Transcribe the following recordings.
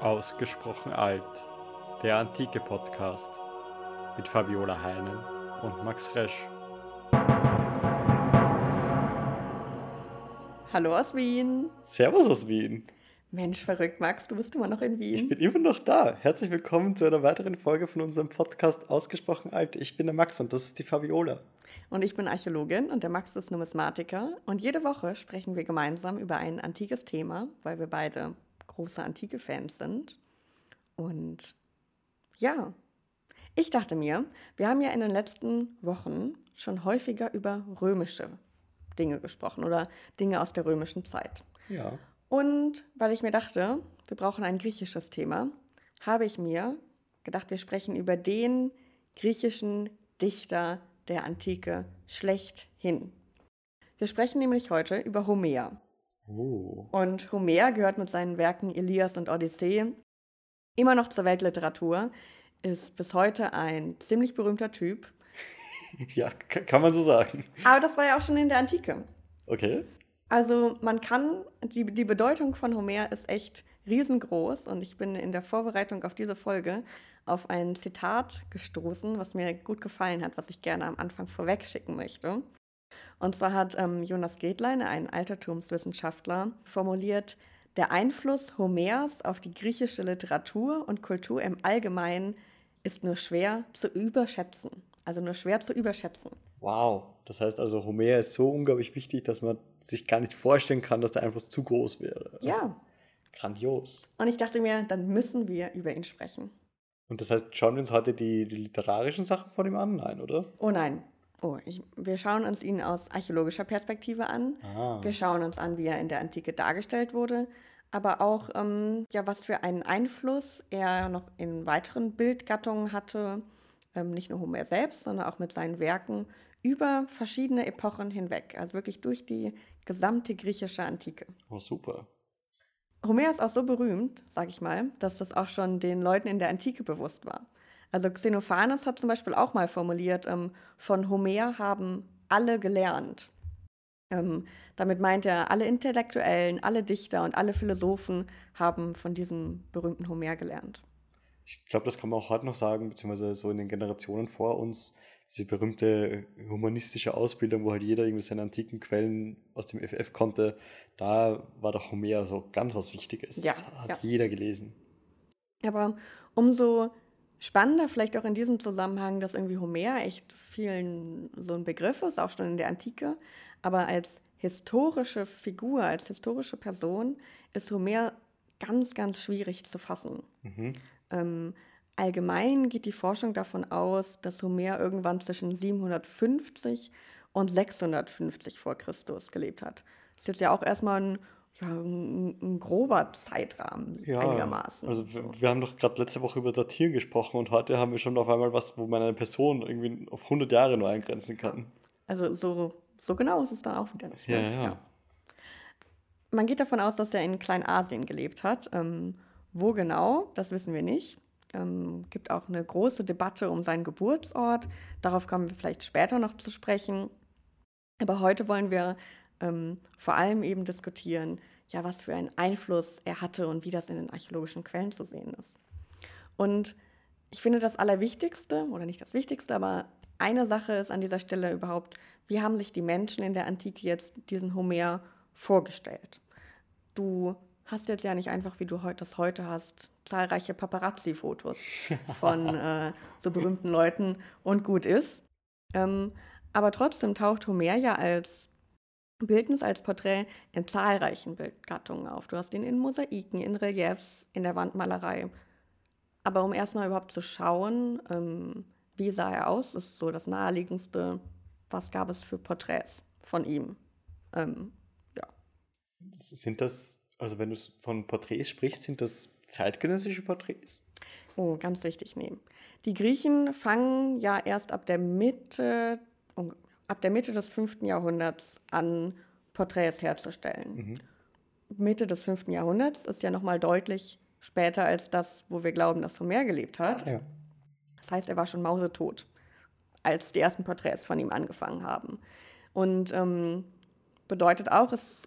Ausgesprochen alt. Der antike Podcast mit Fabiola Heinen und Max Resch. Hallo aus Wien. Servus aus Wien. Mensch, verrückt, Max, du bist immer noch in Wien. Ich bin immer noch da. Herzlich willkommen zu einer weiteren Folge von unserem Podcast Ausgesprochen alt. Ich bin der Max und das ist die Fabiola. Und ich bin Archäologin und der Max ist Numismatiker. Und jede Woche sprechen wir gemeinsam über ein antikes Thema, weil wir beide große antike Fans sind. Und ja, ich dachte mir, wir haben ja in den letzten Wochen schon häufiger über römische Dinge gesprochen oder Dinge aus der römischen Zeit. Ja. Und weil ich mir dachte, wir brauchen ein griechisches Thema, habe ich mir gedacht, wir sprechen über den griechischen Dichter der Antike schlechthin. Wir sprechen nämlich heute über Homer. Oh. Und Homer gehört mit seinen Werken Elias und Odyssee immer noch zur Weltliteratur, ist bis heute ein ziemlich berühmter Typ. Ja, kann man so sagen. Aber das war ja auch schon in der Antike. Okay. Also man kann, die, die Bedeutung von Homer ist echt riesengroß und ich bin in der Vorbereitung auf diese Folge auf ein Zitat gestoßen, was mir gut gefallen hat, was ich gerne am Anfang vorweg schicken möchte. Und zwar hat ähm, Jonas Gretlein, ein Altertumswissenschaftler, formuliert, der Einfluss Homers auf die griechische Literatur und Kultur im Allgemeinen ist nur schwer zu überschätzen. Also nur schwer zu überschätzen. Wow. Das heißt also, Homer ist so unglaublich wichtig, dass man sich gar nicht vorstellen kann, dass der Einfluss zu groß wäre. Also, Ja. Grandios. Und ich dachte mir, dann müssen wir über ihn sprechen. Und das heißt, schauen wir uns heute die, die literarischen Sachen von ihm an? Nein, oder? Oh nein. Oh, ich, wir schauen uns ihn aus archäologischer Perspektive an. Ah. Wir schauen uns an, wie er in der Antike dargestellt wurde, aber auch, ähm, ja, was für einen Einfluss er noch in weiteren Bildgattungen hatte, ähm, nicht nur Homer selbst, sondern auch mit seinen Werken über verschiedene Epochen hinweg, also wirklich durch die gesamte griechische Antike. Oh, super. Homer ist auch so berühmt, sag ich mal, dass das auch schon den Leuten in der Antike bewusst war. Also Xenophanes hat zum Beispiel auch mal formuliert, ähm, von Homer haben alle gelernt. Ähm, damit meint er, alle Intellektuellen, alle Dichter und alle Philosophen haben von diesem berühmten Homer gelernt. Ich glaube, das kann man auch heute noch sagen, beziehungsweise so in den Generationen vor uns, diese berühmte humanistische Ausbildung, wo halt jeder irgendwie seine antiken Quellen aus dem FF konnte, da war doch Homer so ganz was Wichtiges. Ja, das hat ja. jeder gelesen. Aber umso spannender vielleicht auch in diesem Zusammenhang, dass irgendwie Homer echt vielen so ein Begriff ist, auch schon in der Antike. Aber als historische Figur, als historische Person ist Homer ganz, ganz schwierig zu fassen. Mhm. Ähm, allgemein geht die Forschung davon aus, dass Homer irgendwann zwischen 750 und 650 vor Christus gelebt hat. Das ist jetzt ja auch erstmal ein, ja, ein, ein grober Zeitrahmen einigermaßen. Also wir, wir haben doch gerade letzte Woche über Datieren gesprochen und heute haben wir schon auf einmal was, wo man eine Person irgendwie auf 100 Jahre nur eingrenzen kann. Also so, so genau ist es dann auch wieder nicht. Ja, ne? ja. Man geht davon aus, dass er in Kleinasien gelebt hat. Ähm, wo genau, das wissen wir nicht. Ähm, gibt auch eine große Debatte um seinen Geburtsort. Darauf kommen wir vielleicht später noch zu sprechen. Aber heute wollen wir ähm, vor allem eben diskutieren, ja, was für einen Einfluss er hatte und wie das in den archäologischen Quellen zu sehen ist. Und ich finde das Allerwichtigste, oder nicht das Wichtigste, aber eine Sache ist an dieser Stelle überhaupt, wie haben sich die Menschen in der Antike jetzt diesen Homer vorgestellt? Du hast jetzt ja nicht einfach, wie du das heute hast, zahlreiche Paparazzi-Fotos von äh, so berühmten Leuten und gut ist. Ähm, aber trotzdem taucht Homer ja als Bildnis, als Porträt in zahlreichen Bildgattungen auf. Du hast ihn in Mosaiken, in Reliefs, in der Wandmalerei. Aber um erstmal überhaupt zu schauen, ähm, wie sah er aus, ist so das Naheliegendste, was gab es für Porträts von ihm. Ähm, ja. Sind das, also wenn du von Porträts sprichst, sind das zeitgenössische Porträts? Oh, ganz wichtig, nee. Die Griechen fangen ja erst ab der Mitte, ab der Mitte des 5. Jahrhunderts an, Porträts herzustellen. Mitte des 5. Jahrhunderts ist ja nochmal deutlich später als das, wo wir glauben, dass Homer gelebt hat. Ja. Das heißt, er war schon mausetot, als die ersten Porträts von ihm angefangen haben. Und ähm, bedeutet auch, es,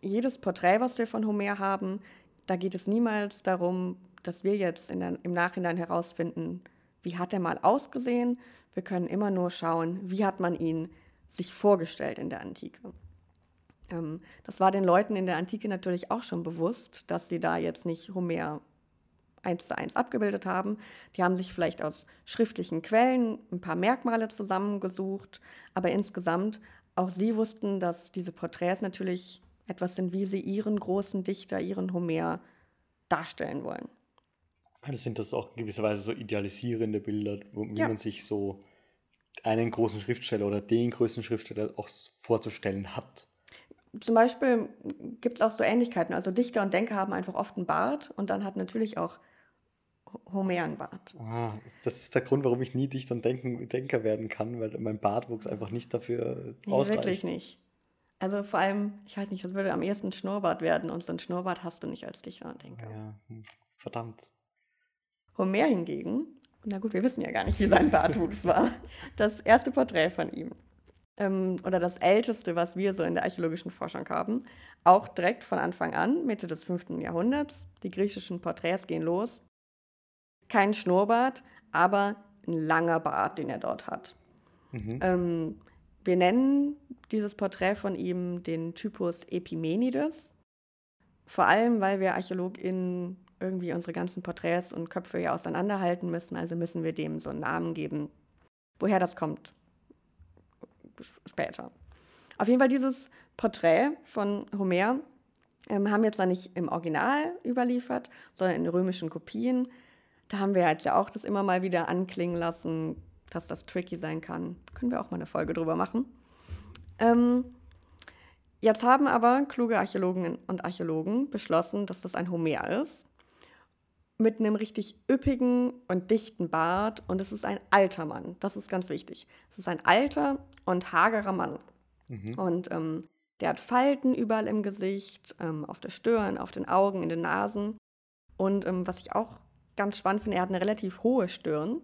jedes Porträt, was wir von Homer haben, da geht es niemals darum, dass wir jetzt der, im Nachhinein herausfinden, wie hat er mal ausgesehen. Wir können immer nur schauen, wie hat man ihn sich vorgestellt in der Antike. Ähm, das war den Leuten in der Antike natürlich auch schon bewusst, dass sie da jetzt nicht Homer eins zu eins abgebildet haben. Die haben sich vielleicht aus schriftlichen Quellen ein paar Merkmale zusammengesucht, aber insgesamt auch sie wussten, dass diese Porträts natürlich etwas sind, wie sie ihren großen Dichter, ihren Homer darstellen wollen. Also sind das auch gewisserweise so idealisierende Bilder, wie ja. man sich so einen großen Schriftsteller oder den größten Schriftsteller auch vorzustellen hat. Zum Beispiel gibt es auch so Ähnlichkeiten. Also Dichter und Denker haben einfach oft einen Bart und dann hat natürlich auch Homer einen Bart. Ah, das ist der Grund, warum ich nie Dichter und Denken, Denker werden kann, weil mein Bartwuchs einfach nicht dafür nee, ausreicht. Wirklich nicht. Also vor allem, ich weiß nicht, das würde am ehesten Schnurrbart werden und so ein Schnurrbart hast du nicht als Dichter und Denker. Ja, hm, verdammt. Homer hingegen, na gut, wir wissen ja gar nicht, wie sein Bartwuchs war. Das erste Porträt von ihm, ähm, oder das älteste, was wir so in der archäologischen Forschung haben, auch direkt von Anfang an, Mitte des 5. Jahrhunderts. Die griechischen Porträts gehen los. Kein Schnurrbart, aber ein langer Bart, den er dort hat. Mhm. Ähm, wir nennen dieses Porträt von ihm den Typus Epimenides, vor allem weil wir ArchäologInnen irgendwie unsere ganzen Porträts und Köpfe ja auseinanderhalten müssen, also müssen wir dem so einen Namen geben. Woher das kommt, später. Auf jeden Fall dieses Porträt von Homer ähm, haben wir jetzt noch nicht im Original überliefert, sondern in römischen Kopien. Da haben wir jetzt ja auch das immer mal wieder anklingen lassen, dass das tricky sein kann. Können wir auch mal eine Folge drüber machen. Ähm, jetzt haben aber kluge Archäologinnen und Archäologen beschlossen, dass das ein Homer ist. Mit einem richtig üppigen und dichten Bart. Und es ist ein alter Mann. Das ist ganz wichtig. Es ist ein alter und hagerer Mann. Mhm. Und ähm, der hat Falten überall im Gesicht, ähm, auf der Stirn, auf den Augen, in den Nasen. Und ähm, was ich auch ganz spannend finde, er hat eine relativ hohe Stirn.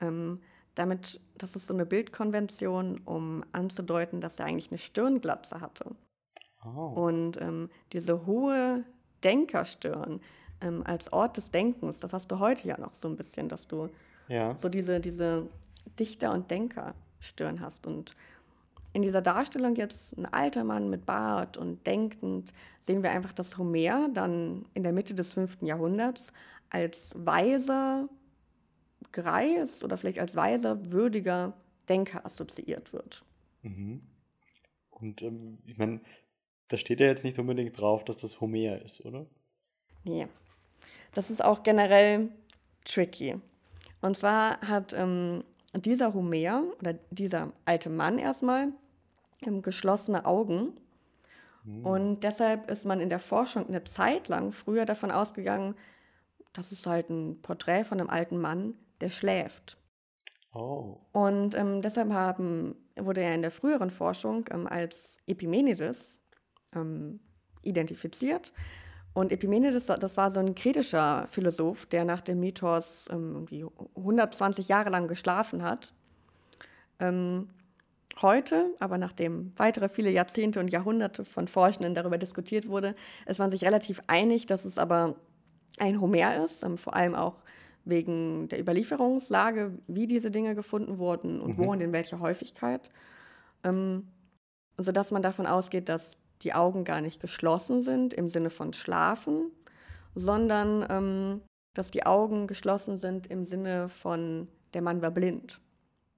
Ähm, damit, das ist so eine Bildkonvention, um anzudeuten, dass er eigentlich eine Stirnglatze hatte. Oh. Und ähm, diese hohe Denkerstirn ähm, als Ort des Denkens, das hast du heute ja noch so ein bisschen, dass du ja. so diese, diese Dichter- und Denkerstirn hast. Und in dieser Darstellung jetzt ein alter Mann mit Bart und denkend sehen wir einfach, dass Homer dann in der Mitte des 5. Jahrhunderts als weiser, Greis oder vielleicht als weiser, würdiger Denker assoziiert wird. Mhm. Und ähm, ich meine, da steht ja jetzt nicht unbedingt drauf, dass das Homer ist, oder? Nee. Das ist auch generell tricky. Und zwar hat ähm, dieser Homer oder dieser alte Mann erstmal ähm, geschlossene Augen. Mhm. Und deshalb ist man in der Forschung eine Zeit lang früher davon ausgegangen, das ist halt ein Porträt von einem alten Mann, der schläft. Oh. Und ähm, deshalb haben, wurde er in der früheren Forschung ähm, als Epimenides ähm, identifiziert. Und Epimenides, das war so ein kritischer Philosoph, der nach dem Mythos ähm, irgendwie 120 Jahre lang geschlafen hat. Ähm, heute, aber nachdem weitere viele Jahrzehnte und Jahrhunderte von Forschenden darüber diskutiert wurde, ist man sich relativ einig, dass es aber ein Homer ist, ähm, vor allem auch wegen der Überlieferungslage, wie diese Dinge gefunden wurden und mhm. wo und in welcher Häufigkeit, ähm, sodass man davon ausgeht, dass die Augen gar nicht geschlossen sind im Sinne von schlafen, sondern ähm, dass die Augen geschlossen sind im Sinne von der Mann war blind.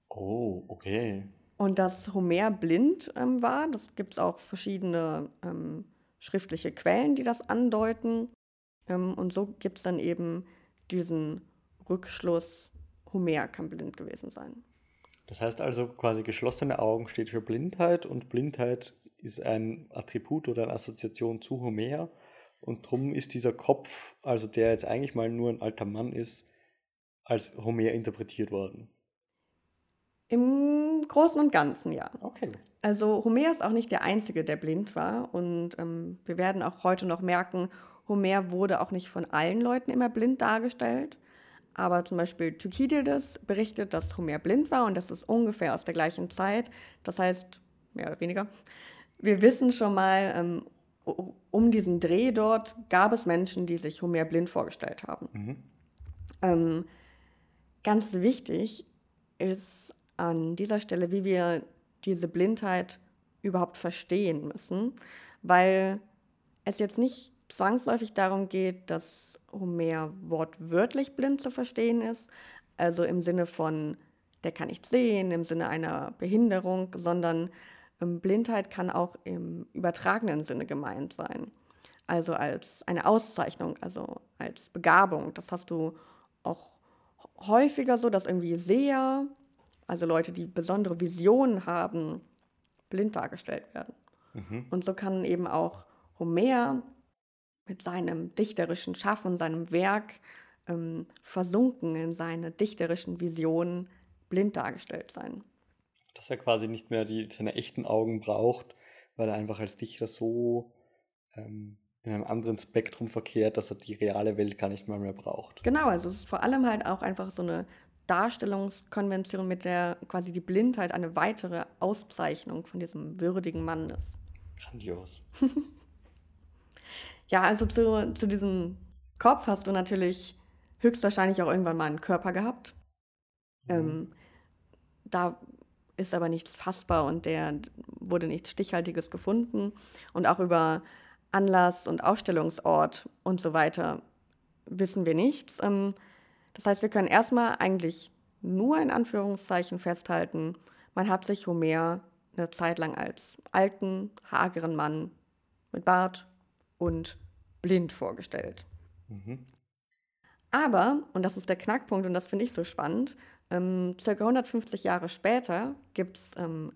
Oh, okay. Und dass Homer blind ähm, war, das gibt es auch verschiedene ähm, schriftliche Quellen, die das andeuten. Ähm, und so gibt es dann eben diesen Rückschluss, Homer kann blind gewesen sein. Das heißt also quasi geschlossene Augen steht für Blindheit und Blindheit ist ein Attribut oder eine Assoziation zu Homer und darum ist dieser Kopf, also der jetzt eigentlich mal nur ein alter Mann ist, als Homer interpretiert worden. Im Großen und Ganzen, ja. Okay. Also Homer ist auch nicht der Einzige, der blind war und ähm, wir werden auch heute noch merken, Homer wurde auch nicht von allen Leuten immer blind dargestellt. Aber zum Beispiel Thukydides berichtet, dass Homer blind war und das ist ungefähr aus der gleichen Zeit. Das heißt, mehr oder weniger. Wir wissen schon mal, ähm, um diesen Dreh dort gab es Menschen, die sich Homer blind vorgestellt haben. Mhm. Ähm, ganz wichtig ist an dieser Stelle, wie wir diese Blindheit überhaupt verstehen müssen, weil es jetzt nicht zwangsläufig darum geht, dass Homer wortwörtlich blind zu verstehen ist, also im Sinne von, der kann nicht sehen, im Sinne einer Behinderung, sondern Blindheit kann auch im übertragenen Sinne gemeint sein. Also als eine Auszeichnung, also als Begabung. Das hast du auch häufiger so, dass irgendwie Seher, also Leute, die besondere Visionen haben, blind dargestellt werden. Mhm. Und so kann eben auch Homer mit seinem dichterischen Schaffen, seinem Werk ähm, versunken in seine dichterischen Visionen blind dargestellt sein. Dass er quasi nicht mehr die, seine echten Augen braucht, weil er einfach als Dichter so ähm, in einem anderen Spektrum verkehrt, dass er die reale Welt gar nicht mal mehr braucht. Genau, also es ist vor allem halt auch einfach so eine Darstellungskonvention, mit der quasi die Blindheit eine weitere Auszeichnung von diesem würdigen Mann ist. Grandios. ja, also zu, zu diesem Kopf hast du natürlich höchstwahrscheinlich auch irgendwann mal einen Körper gehabt. Mhm. Ähm, da ist aber nichts fassbar und der wurde nichts Stichhaltiges gefunden. Und auch über Anlass und Aufstellungsort und so weiter wissen wir nichts. Ähm, das heißt, wir können erstmal eigentlich nur in Anführungszeichen festhalten, man hat sich Homer eine Zeit lang als alten, hageren Mann mit Bart und blind vorgestellt. Mhm. Aber, und das ist der Knackpunkt und das finde ich so spannend, ähm, circa 150 Jahre später gibt es ähm,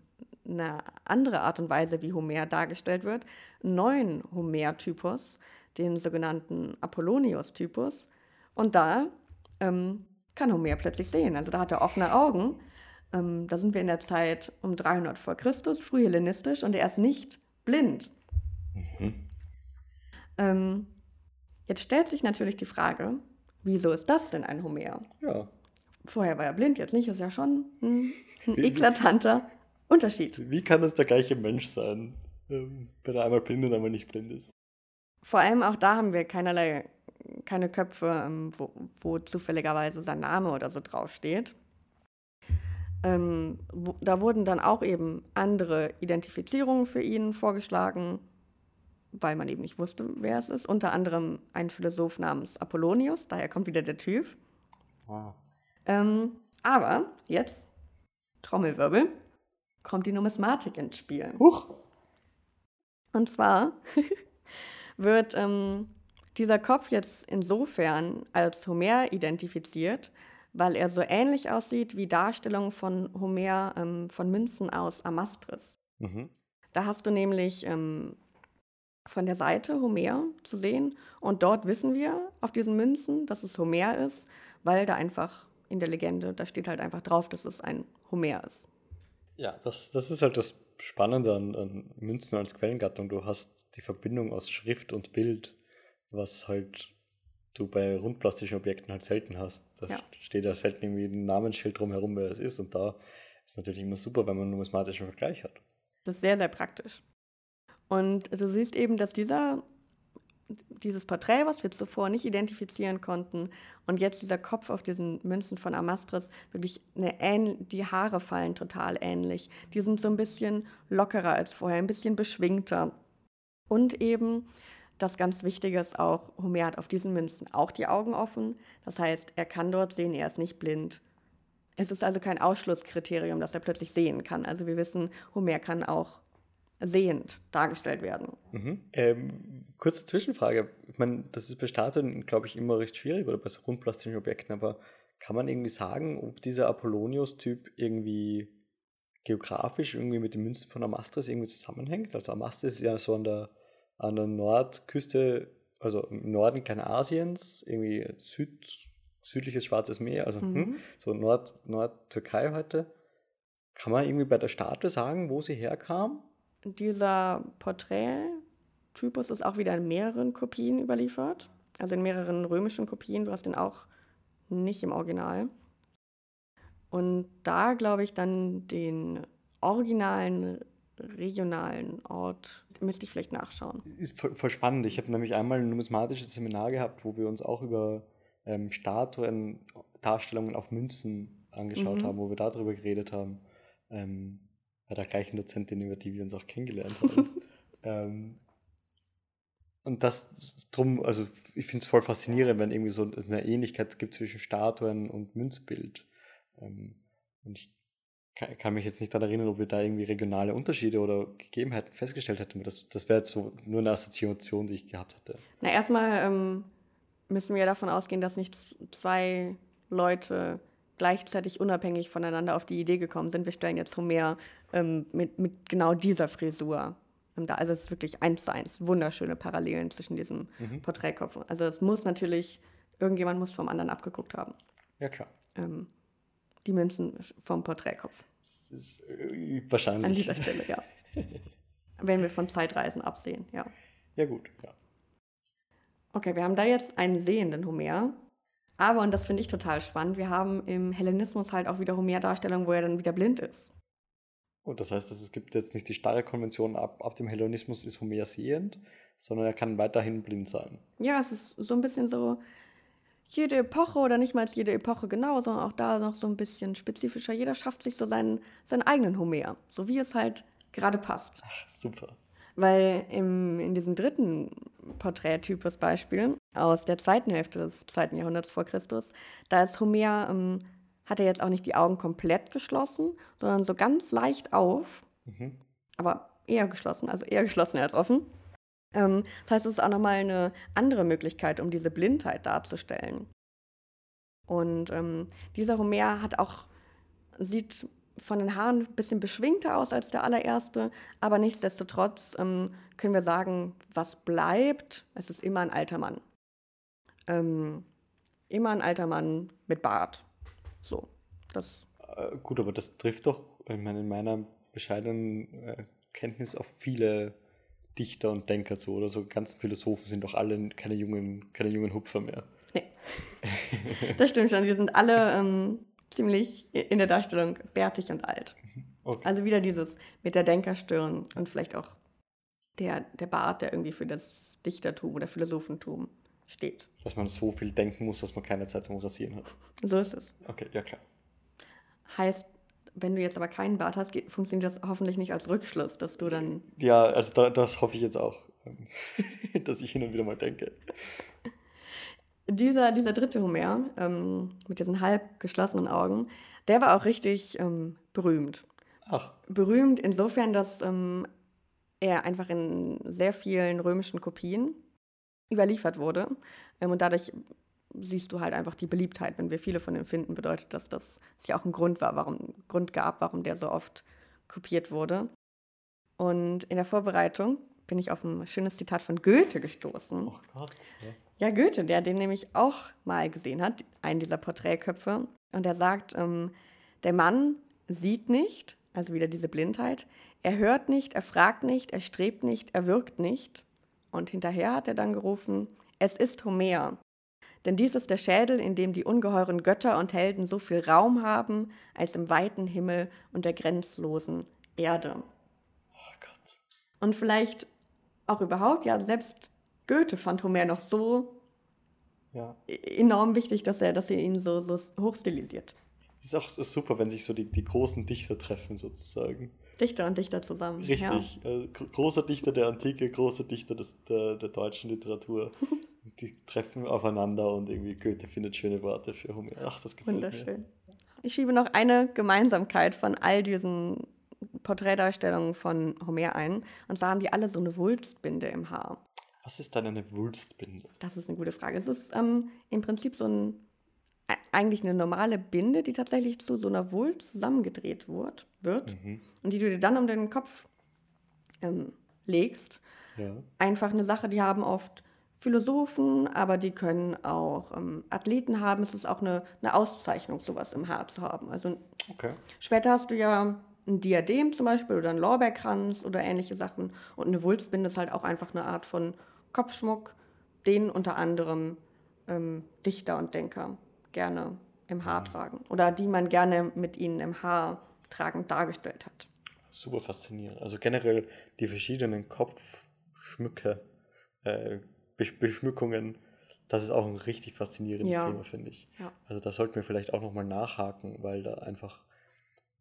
eine andere Art und Weise, wie Homer dargestellt wird, einen neuen Homer-Typus, den sogenannten Apollonius-Typus. Und da ähm, kann Homer plötzlich sehen. Also da hat er offene Augen. Ähm, da sind wir in der Zeit um 300 vor Christus, frühhellenistisch, und er ist nicht blind. Mhm. Ähm, jetzt stellt sich natürlich die Frage, wieso ist das denn ein Homer? Ja. Vorher war er blind, jetzt nicht, ist ja schon ein, ein eklatanter Unterschied. Wie kann es der gleiche Mensch sein, ähm, wenn er einmal blind und einmal nicht blind ist? Vor allem auch da haben wir keinerlei, keine Köpfe, ähm, wo, wo zufälligerweise sein Name oder so draufsteht. Ähm, wo, da wurden dann auch eben andere Identifizierungen für ihn vorgeschlagen, weil man eben nicht wusste, wer es ist. Unter anderem ein Philosoph namens Apollonius, daher kommt wieder der Typ. Wow. Ähm, aber jetzt, Trommelwirbel, kommt die Numismatik ins Spiel. Huch. Und zwar wird ähm, dieser Kopf jetzt insofern als Homer identifiziert, weil er so ähnlich aussieht wie Darstellungen von Homer ähm, von Münzen aus Amastris. Mhm. Da hast du nämlich ähm, von der Seite Homer zu sehen und dort wissen wir auf diesen Münzen, dass es Homer ist, weil da einfach in der Legende, da steht halt einfach drauf, dass es ein Homer ist. Ja, das, das ist halt das Spannende an, an Münzen als Quellengattung. Du hast die Verbindung aus Schrift und Bild, was halt du bei rundplastischen Objekten halt selten hast. Da ja. steht ja selten irgendwie ein Namensschild drumherum, wer es ist. Und da ist natürlich immer super, wenn man einen numismatischen Vergleich hat. Das ist sehr, sehr praktisch. Und du siehst eben, dass dieser dieses Porträt, was wir zuvor nicht identifizieren konnten, und jetzt dieser Kopf auf diesen Münzen von Amastris, wirklich eine ähn die Haare fallen total ähnlich. Die sind so ein bisschen lockerer als vorher, ein bisschen beschwingter. Und eben, das ganz Wichtige ist auch, Homer hat auf diesen Münzen auch die Augen offen. Das heißt, er kann dort sehen, er ist nicht blind. Es ist also kein Ausschlusskriterium, dass er plötzlich sehen kann. Also wir wissen, Homer kann auch sehend dargestellt werden. Mhm. Ähm, kurze Zwischenfrage. Ich meine, das ist bei Statuen, glaube ich, immer recht schwierig oder bei so rundplastischen Objekten, aber kann man irgendwie sagen, ob dieser Apollonius-Typ irgendwie geografisch irgendwie mit den Münzen von Amastris irgendwie zusammenhängt? Also Amastris ist ja so an der, an der Nordküste, also im Norden Kleinasiens, irgendwie Süd, südliches Schwarzes Meer, also mhm. hm, so Nord, Nord-Türkei heute. Kann man irgendwie bei der Statue sagen, wo sie herkam? Dieser Porträttypus ist auch wieder in mehreren Kopien überliefert, also in mehreren römischen Kopien. Du hast den auch nicht im Original. Und da glaube ich dann den originalen regionalen Ort. Müsste ich vielleicht nachschauen. Ist voll, voll spannend. Ich habe nämlich einmal ein numismatisches Seminar gehabt, wo wir uns auch über ähm, Statuen, Darstellungen auf Münzen angeschaut Mhm. haben, wo wir darüber geredet haben. Ähm, bei der gleichen Dozentin, über die wir uns auch kennengelernt haben. ähm, und das drum, also ich finde es voll faszinierend, wenn irgendwie so eine Ähnlichkeit gibt zwischen Statuen und Münzbild. Ähm, und ich kann, kann mich jetzt nicht daran erinnern, ob wir da irgendwie regionale Unterschiede oder Gegebenheiten festgestellt hätten. Das, das wäre jetzt so nur eine Assoziation, die ich gehabt hätte. Na, erstmal ähm, müssen wir davon ausgehen, dass nicht zwei Leute gleichzeitig unabhängig voneinander auf die Idee gekommen sind. Wir stellen jetzt Homer ähm, mit, mit genau dieser Frisur da. Also es ist wirklich eins zu eins wunderschöne Parallelen zwischen diesen Mhm. Porträtköpfen. Also es muss natürlich, irgendjemand muss vom anderen abgeguckt haben. Ja, klar. Ähm, die Münzen vom Porträtkopf. Das ist äh, wahrscheinlich. An dieser Stelle, ja. Wenn wir von Zeitreisen absehen, ja. Ja, gut. Ja. Okay, wir haben da jetzt einen sehenden Homer. Aber, und das finde ich total spannend, wir haben im Hellenismus halt auch wieder Homer-Darstellungen, wo er dann wieder blind ist. Und das heißt, dass es gibt jetzt nicht die starre Konvention, ab, ab dem Hellenismus ist Homer sehend, sondern er kann weiterhin blind sein. Ja, es ist so ein bisschen so jede Epoche oder nicht mal jede Epoche genau, sondern auch da noch so ein bisschen spezifischer. Jeder schafft sich so seinen, seinen eigenen Homer, so wie es halt gerade passt. Ach, super. Weil im, in diesem dritten Porträttypus Beispiel aus der zweiten Hälfte des zweiten Jahrhunderts vor Christus, da ist Homer, ähm, hat er jetzt auch nicht die Augen komplett geschlossen, sondern so ganz leicht auf, Mhm. aber eher geschlossen, also eher geschlossen als offen. Ähm, das heißt, es ist auch nochmal eine andere Möglichkeit, um diese Blindheit darzustellen. Und ähm, dieser Homer hat auch, sieht von den Haaren ein bisschen beschwingter aus als der allererste, aber nichtsdestotrotz ähm, können wir sagen, was bleibt, es ist immer ein alter Mann. Ähm, immer ein alter Mann mit Bart. So, das Äh, gut, aber das trifft doch, ich meine, in meiner bescheidenen äh, Kenntnis auf viele Dichter und Denker zu, oder so ganzen Philosophen sind doch alle keine jungen, keine jungen Hupfer mehr. Das stimmt schon. Wir sind alle ähm, ziemlich in der Darstellung bärtig und alt. Okay. Also wieder dieses mit der Denkerstirn und vielleicht auch der, der Bart, der irgendwie für das Dichtertum oder Philosophentum steht. Dass man so viel denken muss, dass man keine Zeit zum Rasieren hat. So ist es. Okay, ja klar. Heißt, wenn du jetzt aber keinen Bart hast, geht, funktioniert das hoffentlich nicht als Rückschluss, dass du dann. Ja, also da, das hoffe ich jetzt auch, ähm, dass ich hin und wieder mal denke. Dieser, dieser dritte Homer ähm, mit diesen halb geschlossenen Augen, der war auch richtig ähm, berühmt. Ach, berühmt insofern, dass ähm, er einfach in sehr vielen römischen Kopien überliefert wurde. Ähm, und dadurch siehst du halt einfach die Beliebtheit. Wenn wir viele von ihm finden, bedeutet das, dass es ja auch einen Grund war, warum Grund gab, warum der so oft kopiert wurde. Und in der Vorbereitung bin ich auf ein schönes Zitat von Goethe gestoßen. oh Gott. Ja. Ja, Goethe, der den nämlich auch mal gesehen hat, einen dieser Porträtköpfe. Und er sagt, ähm, der Mann sieht nicht, also wieder diese Blindheit, er hört nicht, er fragt nicht, er strebt nicht, er wirkt nicht. Und hinterher hat er dann gerufen, es ist Homer. Denn dies ist der Schädel, in dem die ungeheuren Götter und Helden so viel Raum haben, als im weiten Himmel und der grenzlosen Erde. Oh Gott. Und vielleicht auch überhaupt, ja, selbst Goethe fand Homer noch so Ja. enorm wichtig, dass er, dass er ihn so, so hochstilisiert. Ist auch super, wenn sich so die, die großen Dichter treffen, sozusagen. Dichter und Dichter zusammen. Richtig. Äh, gro- großer Dichter der Antike, großer Dichter des, der, der deutschen Literatur. Die treffen aufeinander und irgendwie Goethe findet schöne Worte für Homer. Ach, das Ja, gefällt mir. wunderschön. Ich schiebe noch eine Gemeinsamkeit von all diesen Porträtdarstellungen von Homer ein. Und zwar haben die alle so eine Wulstbinde im Haar. Was ist dann eine Wulstbinde? Das ist eine gute Frage. Es ist ähm, im Prinzip so ein, eigentlich eine normale Binde, die tatsächlich zu so einer Wulst zusammengedreht wird, wird Mhm. und die du dir dann um den Kopf ähm, legst. Ja. einfach eine Sache, die haben oft Philosophen, aber die können auch ähm, Athleten haben. Es ist auch eine, eine Auszeichnung, sowas im Haar zu haben. Also Okay. später hast du ja ein Diadem zum Beispiel oder einen Lorbeerkranz oder ähnliche Sachen. Und eine Wulstbinde ist halt auch einfach eine Art von Kopfschmuck, den unter anderem ähm, Dichter und Denker gerne im Haar tragen. Oder die man gerne mit ihnen im Haar tragend dargestellt hat. super faszinierend. Also generell die verschiedenen Kopfschmücke, äh, Beschmückungen, das ist auch ein richtig faszinierendes ja. Thema, finde ich. Ja. Also da sollten wir vielleicht auch nochmal nachhaken, weil da einfach,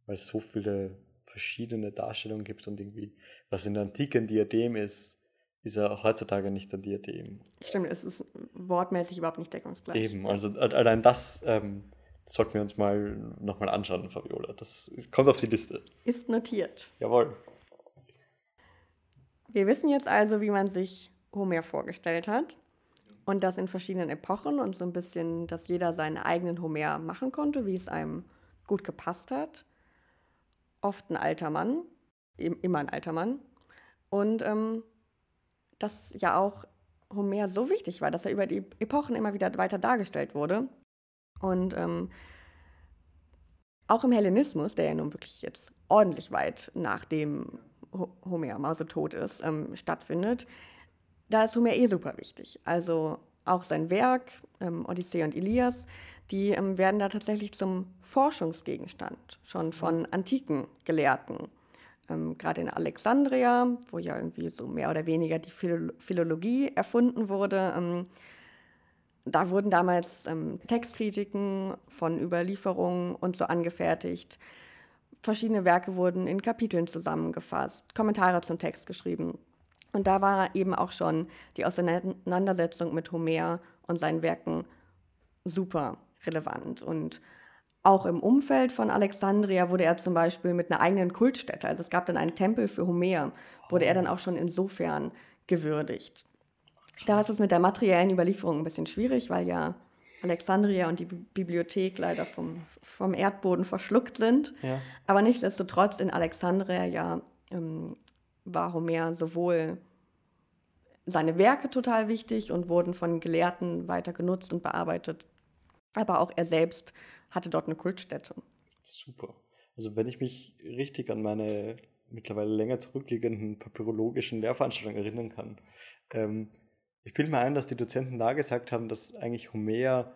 weil es so viele verschiedene Darstellungen gibt und irgendwie, was in der Antike ein Diadem ist, ist ja heutzutage nicht ein Diadem. Stimmt, es ist wortmäßig überhaupt nicht deckungsgleich. Eben, also allein das ähm, sollten wir uns mal nochmal anschauen, Fabiola. Das kommt auf die Liste. Ist notiert. Jawohl. Wir wissen jetzt also, wie man sich Homer vorgestellt hat. Und das in verschiedenen Epochen und so ein bisschen, dass jeder seinen eigenen Homer machen konnte, wie es einem gut gepasst hat. Oft ein alter Mann, immer ein alter Mann. Und ähm, dass ja auch Homer so wichtig war, dass er über die Epochen immer wieder weiter dargestellt wurde. Und ähm, auch im Hellenismus, der ja nun wirklich jetzt ordentlich weit nachdem Homer mausetot ist, ähm, stattfindet, da ist Homer eh super wichtig. Also auch sein Werk, ähm, Odyssee und Ilias, die ähm, werden da tatsächlich zum Forschungsgegenstand, schon von antiken Gelehrten. Ähm, Gerade in Alexandria, wo ja irgendwie so mehr oder weniger die Phil Philologie erfunden wurde, ähm, da wurden damals ähm, Textkritiken von Überlieferungen und so angefertigt. Verschiedene Werke wurden in Kapiteln zusammengefasst, Kommentare zum Text geschrieben. Und da war eben auch schon die Auseinandersetzung mit Homer und seinen Werken super relevant. Und auch im Umfeld von Alexandria wurde er zum Beispiel mit einer eigenen Kultstätte, also es gab dann einen Tempel für Homer, wurde er dann auch schon insofern gewürdigt. Da ist es mit der materiellen Überlieferung ein bisschen schwierig, weil ja Alexandria und die Bibliothek leider vom, vom Erdboden verschluckt sind. Ja. Aber nichtsdestotrotz in Alexandria ja ähm, war Homer sowohl seine Werke total wichtig und wurden von Gelehrten weiter genutzt und bearbeitet, aber auch er selbst hatte dort eine Kultstätte. Super. Also wenn ich mich richtig an meine mittlerweile länger zurückliegenden papyrologischen Lehrveranstaltungen erinnern kann, ähm, ich bilde mir ein, dass die Dozenten da gesagt haben, dass eigentlich Homer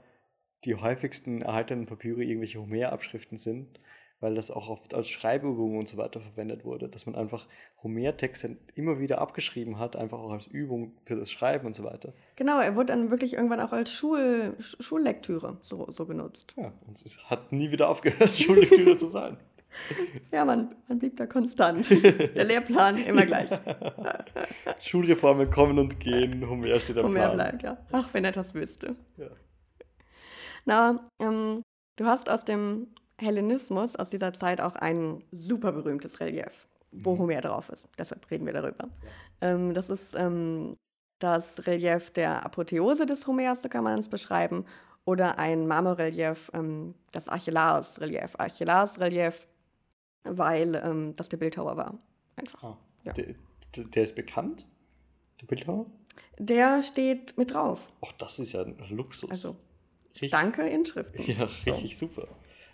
die häufigsten erhaltenen Papyre irgendwelche Homer-Abschriften sind weil das auch oft als Schreibübung und so weiter verwendet wurde, dass man einfach Homer-Texte immer wieder abgeschrieben hat, einfach auch als Übung für das Schreiben und so weiter. Genau, er wurde dann wirklich irgendwann auch als Schul Schullektüre so, so genutzt. Ja, und es hat nie wieder aufgehört, Schullektüre zu sein. Ja, man, man blieb da konstant. Der Lehrplan immer gleich. Schulreformen kommen und gehen, Homer steht am Homer Plan. bleibt, ja. Ach, wenn er das wüsste. Ja. Na, ähm, du hast aus dem Hellenismus aus dieser Zeit auch ein super berühmtes Relief, wo mhm. Homer drauf ist. Deshalb reden wir darüber. Ähm, das ist ähm, das Relief der Apotheose des Homers, so kann man es beschreiben, oder ein Marmorrelief, ähm, das Archelaus-Relief. Archelaus-Relief, weil ähm, das der Bildhauer war. Einfach. Ah, ja. der, der ist bekannt, der Bildhauer? Der steht mit drauf. Ach, das ist ja ein Luxus. Also, richtig, danke Inschriften. Ja, richtig so. super.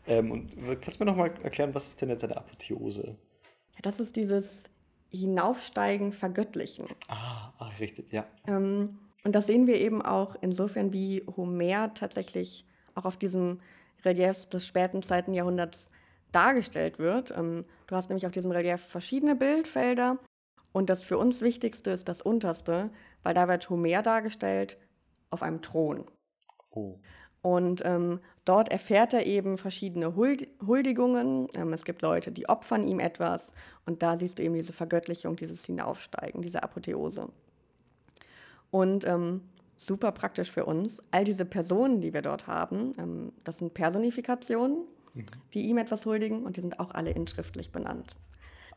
Ähm, und kannst du mir nochmal erklären, was ist denn jetzt eine Apotheose? Ja, das ist dieses Hinaufsteigen, Vergöttlichen. Ah, ach, richtig, ja. Ähm, und das sehen wir eben auch insofern, wie Homer tatsächlich auch auf diesem Relief des späten zweiten Jahrhunderts dargestellt wird. Ähm, du hast nämlich auf diesem Relief verschiedene Bildfelder und das für uns Wichtigste ist das unterste, weil da wird Homer dargestellt auf einem Thron. Oh. Und ähm, dort erfährt er eben verschiedene Huld Huldigungen. Ähm, es gibt Leute, die opfern ihm etwas. Und da siehst du eben diese Vergöttlichung, dieses Hinaufsteigen, diese Apotheose. Und ähm, super praktisch für uns, all diese Personen, die wir dort haben, ähm, das sind Personifikationen, mhm. die ihm etwas huldigen und die sind auch alle inschriftlich benannt.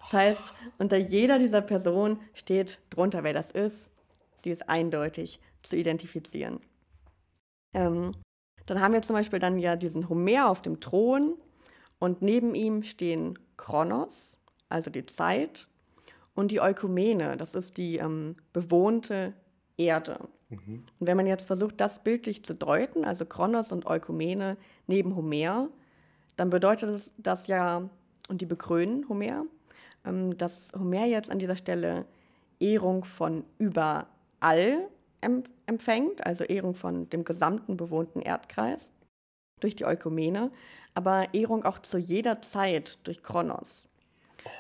Das heißt, unter jeder dieser Personen steht drunter, wer das ist. Sie ist eindeutig zu identifizieren. Ähm, dann haben wir zum Beispiel dann ja diesen Homer auf dem Thron und neben ihm stehen Kronos, also die Zeit, und die Eukumene, das ist die ähm, bewohnte Erde. Mhm. Und wenn man jetzt versucht, das bildlich zu deuten, also Kronos und Eukumene neben Homer, dann bedeutet das, das ja, und die bekrönen Homer, ähm, dass Homer jetzt an dieser Stelle Ehrung von überall empfängt, also Ehrung von dem gesamten bewohnten Erdkreis durch die Eukumene, aber Ehrung auch zu jeder Zeit durch Kronos.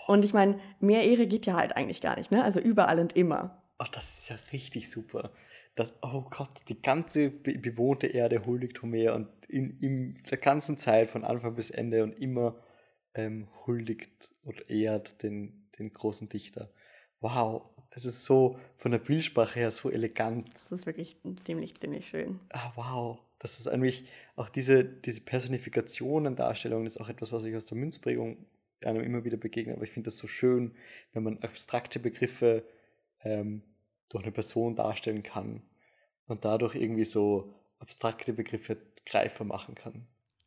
Und ich meine, mehr Ehre geht ja halt eigentlich gar nicht, ne? Also überall und immer. Ach, das ist ja richtig super. Das, oh Gott, die ganze be bewohnte Erde huldigt Homer und in, in der ganzen Zeit von Anfang bis Ende und immer ähm, huldigt und ehrt den, den großen Dichter. Wow, es ist so von der Bildsprache her so elegant. Das ist wirklich ziemlich, ziemlich schön. Ah, wow. Das ist eigentlich auch diese, diese Personifikationen-Darstellung ist auch etwas, was ich aus der Münzprägung einem immer wieder begegne. Aber ich finde das so schön, wenn man abstrakte Begriffe ähm, durch eine Person darstellen kann und dadurch irgendwie so abstrakte Begriffe greifbar machen kann.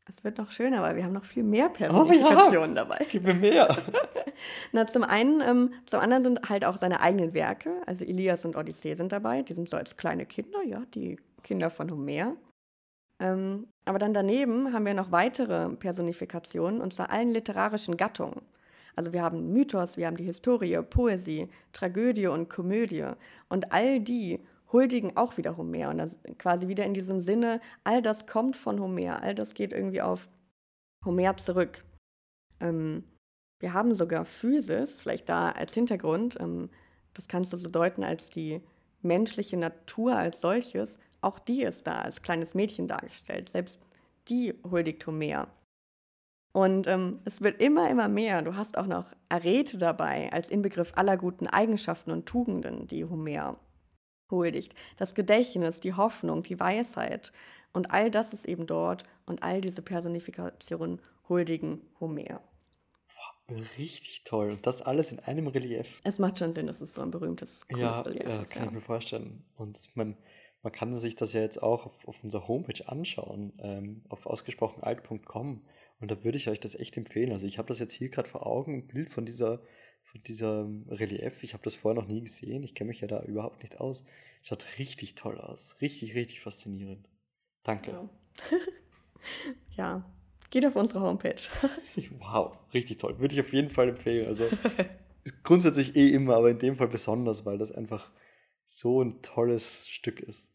Es wird noch schöner, weil wir haben noch viel mehr Personifikationen oh ja, dabei. Gib mir mehr. Na, zum einen, ähm, zum anderen sind halt auch seine eigenen Werke, also Elias und Odyssee sind dabei. Die sind so als kleine Kinder, ja, die Kinder von Homer. Ähm, aber dann daneben haben wir noch weitere Personifikationen, und zwar allen literarischen Gattungen. Also wir haben Mythos, wir haben die Historie, Poesie, Tragödie und Komödie. Und all die huldigen auch wieder Homer. Und das quasi wieder in diesem Sinne, all das kommt von Homer, all das geht irgendwie auf Homer zurück. Ähm, wir haben sogar Physis, vielleicht da als Hintergrund, ähm, das kannst du so deuten als die menschliche Natur als solches, auch die ist da als kleines Mädchen dargestellt. Selbst die huldigt Homer. Und ähm, es wird immer, immer mehr. Du hast auch noch Arete dabei als Inbegriff aller guten Eigenschaften und Tugenden, die Homer huldigt. Das Gedächtnis, die Hoffnung, die Weisheit. Und all das ist eben dort und all diese Personifikationen huldigen Homer. Richtig toll. Und das alles in einem Relief. Es macht schon Sinn, dass es so ein berühmtes Kunstrelief ja, ja, kann ja. ich mir vorstellen. Und man, man kann sich das ja jetzt auch auf, auf unserer Homepage anschauen, ähm, auf ausgesprochenalt.com. Und da würde ich euch das echt empfehlen. Also ich habe das jetzt hier gerade vor Augen, ein Bild von dieser, von dieser Relief. Ich habe das vorher noch nie gesehen. Ich kenne mich ja da überhaupt nicht aus. Schaut richtig toll aus. Richtig, richtig faszinierend. Danke. Ja, ja. geht auf unsere Homepage. wow, richtig toll. Würde ich auf jeden Fall empfehlen. Also grundsätzlich eh immer, aber in dem Fall besonders, weil das einfach so ein tolles Stück ist.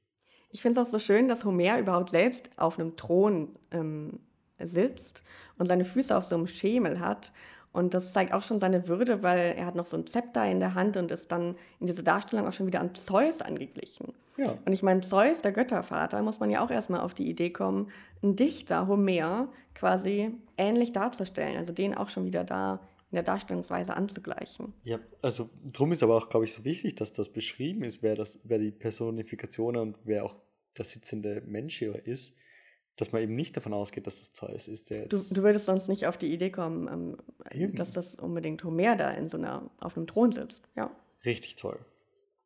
Ich finde es auch so schön, dass Homer überhaupt selbst auf einem Thron ähm, sitzt und seine Füße auf so einem Schemel hat. Und das zeigt auch schon seine Würde, weil er hat noch so ein Zepter in der Hand und ist dann in dieser Darstellung auch schon wieder an Zeus angeglichen. Ja. Und ich meine, Zeus, der Göttervater, muss man ja auch erstmal auf die Idee kommen, einen Dichter, Homer, quasi ähnlich darzustellen. Also den auch schon wieder da in der Darstellungsweise anzugleichen. Ja, also drum ist aber auch, glaube ich, so wichtig, dass das beschrieben ist, wer, das, wer die Personifikation und wer auch der sitzende Mensch hier ist dass man eben nicht davon ausgeht, dass das Zeus ist. Der du, du würdest sonst nicht auf die Idee kommen, ähm, dass das unbedingt Homer da in so einer, auf einem Thron sitzt. Ja. Richtig toll.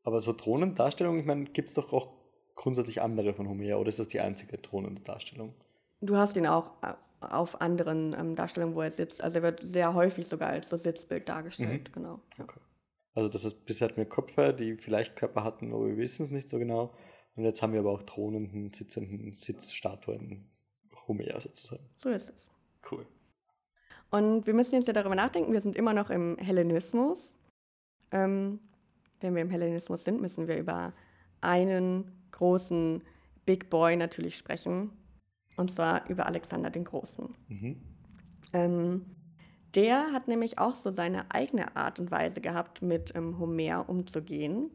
Aber so Thronendarstellungen, ich meine, gibt es doch auch grundsätzlich andere von Homer oder ist das die einzige Thronendarstellung? Du hast ihn auch äh, auf anderen ähm, Darstellungen, wo er sitzt. Also er wird sehr häufig sogar als so Sitzbild dargestellt, mhm. genau. Okay. Also das ist, bisher hatten wir Köpfe, die vielleicht Körper hatten, aber wir wissen es nicht so genau. Und jetzt haben wir aber auch thronenden, sitzenden Sitzstatuen Homer sozusagen. So ist es. Cool. Und wir müssen jetzt ja darüber nachdenken, wir sind immer noch im Hellenismus. Ähm, wenn wir im Hellenismus sind, müssen wir über einen großen Big Boy natürlich sprechen. Und zwar über Alexander den Großen. Mhm. Ähm, der hat nämlich auch so seine eigene Art und Weise gehabt, mit ähm, Homer umzugehen.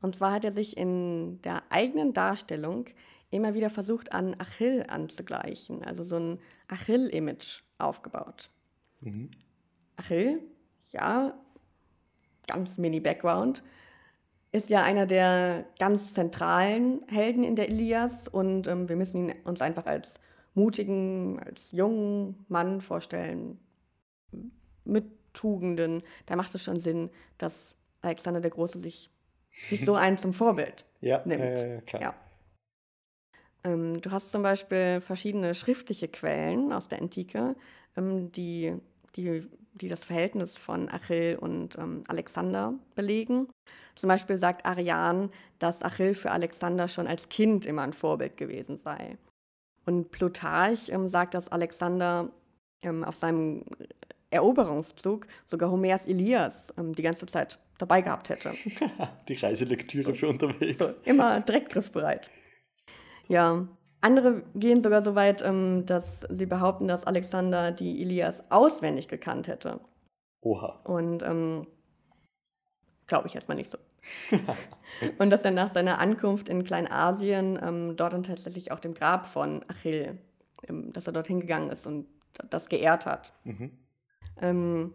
Und zwar hat er sich in der eigenen Darstellung immer wieder versucht, an Achill anzugleichen, also so ein Achill-Image aufgebaut. Mhm. Achill, ja, ganz mini-Background, ist ja einer der ganz zentralen Helden in der Ilias und ähm, wir müssen ihn uns einfach als mutigen, als jungen Mann vorstellen, mit Tugenden. Da macht es schon Sinn, dass Alexander der Große sich sich so einen zum Vorbild ja, nimmt. Äh, klar. Ja. Ähm, du hast zum Beispiel verschiedene schriftliche Quellen aus der Antike, ähm, die, die, die das Verhältnis von Achill und ähm, Alexander belegen. Zum Beispiel sagt Arian, dass Achill für Alexander schon als Kind immer ein Vorbild gewesen sei. Und Plutarch ähm, sagt, dass Alexander ähm, auf seinem Eroberungszug sogar Homers Elias ähm, die ganze Zeit dabei gehabt hätte. Die Reiselektüre so, für unterwegs. So, immer direkt griffbereit. Ja, andere gehen sogar so weit, ähm, dass sie behaupten, dass Alexander die Ilias auswendig gekannt hätte. Oha. Und ähm, glaube ich erstmal nicht so. und dass er nach seiner Ankunft in Kleinasien ähm, dort dann tatsächlich auch dem Grab von Achill, ähm, dass er dorthin gegangen ist und das geehrt hat. Mhm. Ähm,